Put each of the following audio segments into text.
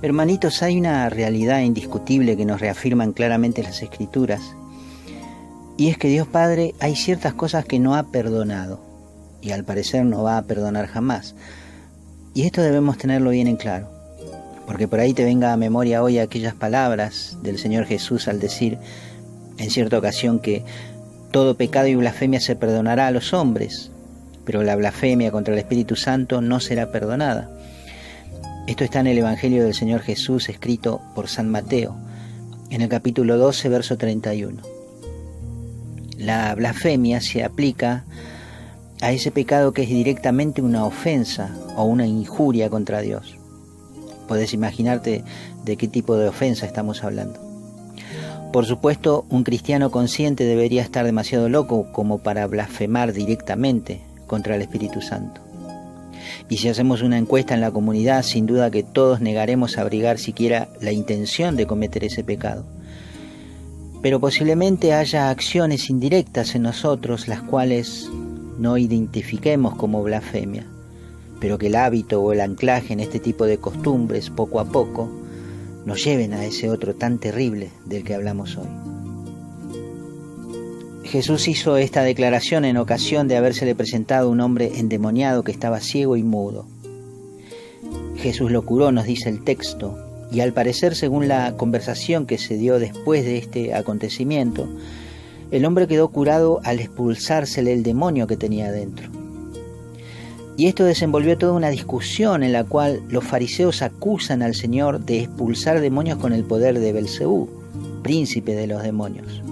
Hermanitos, hay una realidad indiscutible que nos reafirman claramente las escrituras, y es que Dios Padre hay ciertas cosas que no ha perdonado, y al parecer no va a perdonar jamás. Y esto debemos tenerlo bien en claro, porque por ahí te venga a memoria hoy aquellas palabras del Señor Jesús al decir en cierta ocasión que todo pecado y blasfemia se perdonará a los hombres, pero la blasfemia contra el Espíritu Santo no será perdonada. Esto está en el Evangelio del Señor Jesús escrito por San Mateo, en el capítulo 12, verso 31. La blasfemia se aplica a ese pecado que es directamente una ofensa o una injuria contra Dios. Puedes imaginarte de qué tipo de ofensa estamos hablando. Por supuesto, un cristiano consciente debería estar demasiado loco como para blasfemar directamente contra el Espíritu Santo. Y si hacemos una encuesta en la comunidad, sin duda que todos negaremos abrigar siquiera la intención de cometer ese pecado. Pero posiblemente haya acciones indirectas en nosotros las cuales no identifiquemos como blasfemia, pero que el hábito o el anclaje en este tipo de costumbres poco a poco nos lleven a ese otro tan terrible del que hablamos hoy. Jesús hizo esta declaración en ocasión de habérsele presentado un hombre endemoniado que estaba ciego y mudo. Jesús lo curó, nos dice el texto, y al parecer, según la conversación que se dio después de este acontecimiento, el hombre quedó curado al expulsársele el demonio que tenía dentro. Y esto desenvolvió toda una discusión en la cual los fariseos acusan al Señor de expulsar demonios con el poder de Belcebú, príncipe de los demonios.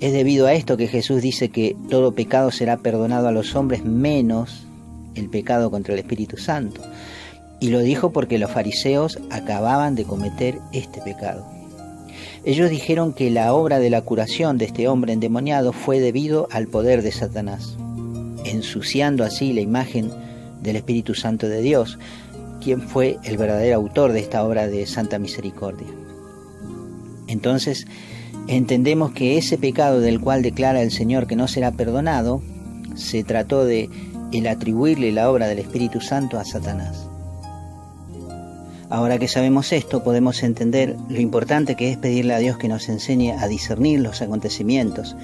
Es debido a esto que Jesús dice que todo pecado será perdonado a los hombres menos el pecado contra el Espíritu Santo. Y lo dijo porque los fariseos acababan de cometer este pecado. Ellos dijeron que la obra de la curación de este hombre endemoniado fue debido al poder de Satanás, ensuciando así la imagen del Espíritu Santo de Dios, quien fue el verdadero autor de esta obra de santa misericordia. Entonces, entendemos que ese pecado del cual declara el Señor que no será perdonado, se trató de el atribuirle la obra del Espíritu Santo a Satanás. Ahora que sabemos esto, podemos entender lo importante que es pedirle a Dios que nos enseñe a discernir los acontecimientos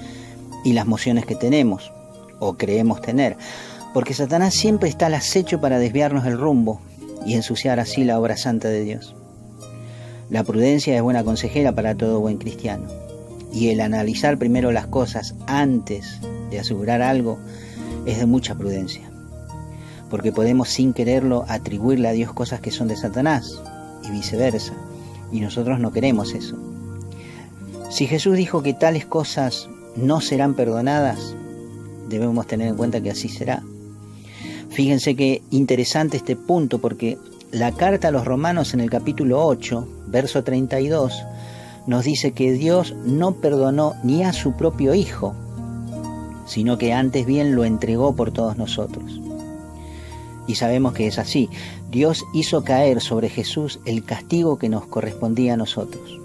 y las mociones que tenemos o creemos tener, porque Satanás siempre está al acecho para desviarnos el rumbo y ensuciar así la obra santa de Dios. La prudencia es buena consejera para todo buen cristiano y el analizar primero las cosas antes de asegurar algo es de mucha prudencia, porque podemos sin quererlo atribuirle a Dios cosas que son de Satanás y viceversa, y nosotros no queremos eso. Si Jesús dijo que tales cosas no serán perdonadas, debemos tener en cuenta que así será. Fíjense qué interesante este punto, porque la carta a los romanos en el capítulo 8, verso 32, nos dice que Dios no perdonó ni a su propio Hijo, sino que antes bien lo entregó por todos nosotros. Y sabemos que es así. Dios hizo caer sobre Jesús el castigo que nos correspondía a nosotros.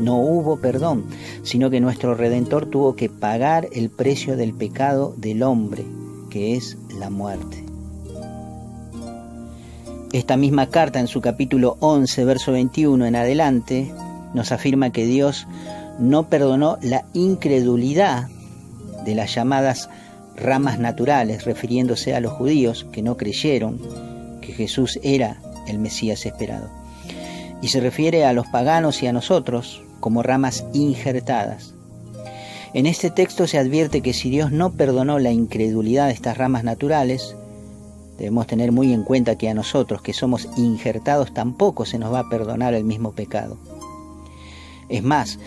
No hubo perdón, sino que nuestro Redentor tuvo que pagar el precio del pecado del hombre, que es la muerte. Esta misma carta en su capítulo 11, verso 21 en adelante, nos afirma que Dios no perdonó la incredulidad de las llamadas ramas naturales, refiriéndose a los judíos que no creyeron que Jesús era el Mesías esperado. Y se refiere a los paganos y a nosotros como ramas injertadas. En este texto se advierte que si Dios no perdonó la incredulidad de estas ramas naturales, debemos tener muy en cuenta que a nosotros que somos injertados tampoco se nos va a perdonar el mismo pecado. Es más,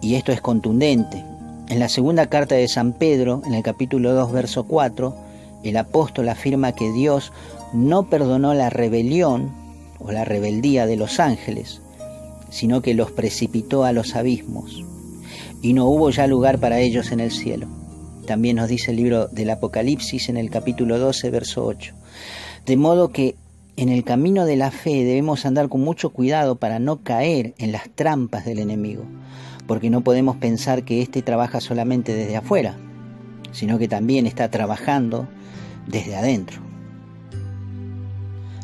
y esto es contundente, en la segunda carta de San Pedro, en el capítulo 2, verso 4, el apóstol afirma que Dios no perdonó la rebelión o la rebeldía de los ángeles, sino que los precipitó a los abismos, y no hubo ya lugar para ellos en el cielo. También nos dice el libro del Apocalipsis en el capítulo 12, verso 8. De modo que en el camino de la fe debemos andar con mucho cuidado para no caer en las trampas del enemigo, porque no podemos pensar que éste trabaja solamente desde afuera, sino que también está trabajando desde adentro.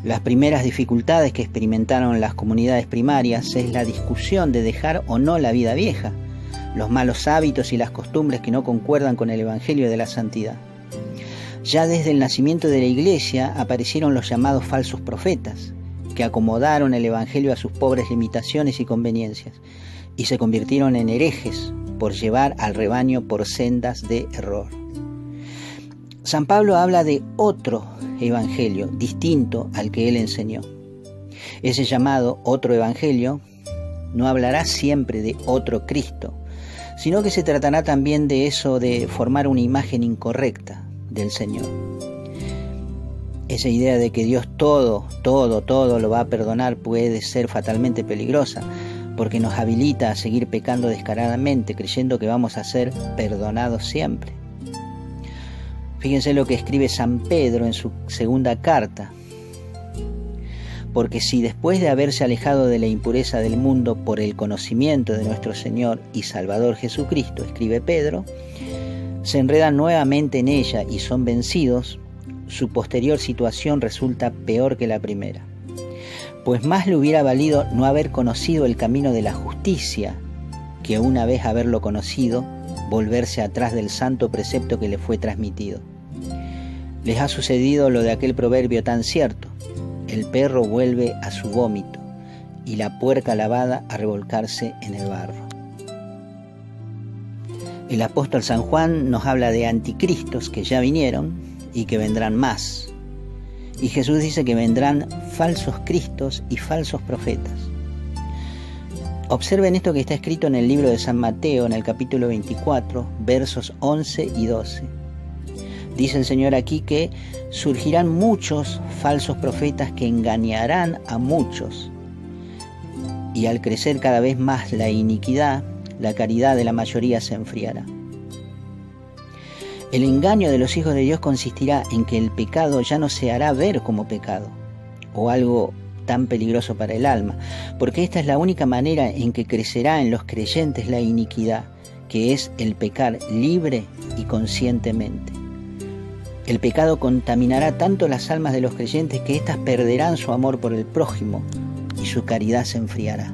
Las primeras dificultades que experimentaron las comunidades primarias es la discusión de dejar o no la vida vieja, los malos hábitos y las costumbres que no concuerdan con el Evangelio de la Santidad. Ya desde el nacimiento de la Iglesia aparecieron los llamados falsos profetas, que acomodaron el Evangelio a sus pobres limitaciones y conveniencias, y se convirtieron en herejes por llevar al rebaño por sendas de error. San Pablo habla de otro evangelio distinto al que él enseñó. Ese llamado otro evangelio no hablará siempre de otro Cristo, sino que se tratará también de eso de formar una imagen incorrecta del Señor. Esa idea de que Dios todo, todo, todo lo va a perdonar puede ser fatalmente peligrosa, porque nos habilita a seguir pecando descaradamente, creyendo que vamos a ser perdonados siempre. Fíjense lo que escribe San Pedro en su segunda carta. Porque si después de haberse alejado de la impureza del mundo por el conocimiento de nuestro Señor y Salvador Jesucristo, escribe Pedro, se enredan nuevamente en ella y son vencidos, su posterior situación resulta peor que la primera. Pues más le hubiera valido no haber conocido el camino de la justicia que una vez haberlo conocido, volverse atrás del santo precepto que le fue transmitido. Les ha sucedido lo de aquel proverbio tan cierto. El perro vuelve a su vómito y la puerca lavada a revolcarse en el barro. El apóstol San Juan nos habla de anticristos que ya vinieron y que vendrán más. Y Jesús dice que vendrán falsos cristos y falsos profetas. Observen esto que está escrito en el libro de San Mateo, en el capítulo 24, versos 11 y 12 Dice el Señor aquí que surgirán muchos falsos profetas que engañarán a muchos. Y al crecer cada vez más la iniquidad, la caridad de la mayoría se enfriará. El engaño de los hijos de Dios consistirá en que el pecado ya no se hará ver como pecado o algo tan peligroso para el alma, porque esta es la única manera en que crecerá en los creyentes la iniquidad, que es el pecar libre y conscientemente. El pecado contaminará tanto las almas de los creyentes que éstas perderán su amor por el prójimo y su caridad se enfriará.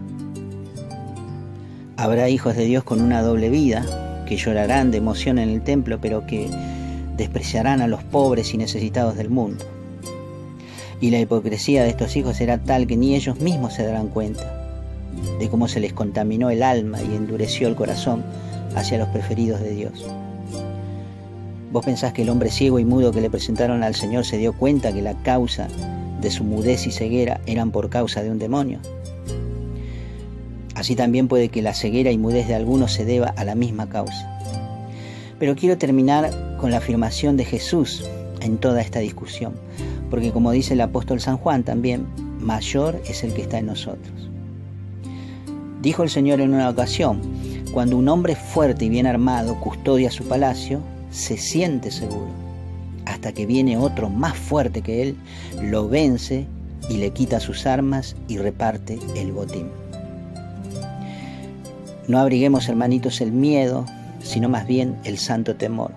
Habrá hijos de Dios con una doble vida, que llorarán de emoción en el templo, pero que despreciarán a los pobres y necesitados del mundo. Y la hipocresía de estos hijos será tal que ni ellos mismos se darán cuenta de cómo se les contaminó el alma y endureció el corazón hacia los preferidos de Dios. ¿Vos pensás que el hombre ciego y mudo que le presentaron al Señor se dio cuenta que la causa de su mudez y ceguera eran por causa de un demonio? Así también puede que la ceguera y mudez de algunos se deba a la misma causa. Pero quiero terminar con la afirmación de Jesús en toda esta discusión, porque como dice el apóstol San Juan también, mayor es el que está en nosotros. Dijo el Señor en una ocasión, cuando un hombre fuerte y bien armado custodia su palacio, se siente seguro, hasta que viene otro más fuerte que él, lo vence y le quita sus armas y reparte el botín. No abriguemos, hermanitos, el miedo, sino más bien el santo temor,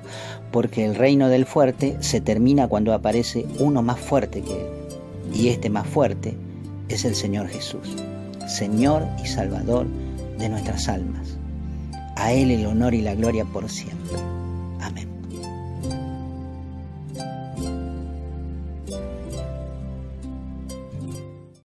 porque el reino del fuerte se termina cuando aparece uno más fuerte que él, y este más fuerte es el Señor Jesús, Señor y Salvador de nuestras almas. A Él el honor y la gloria por siempre. Amén.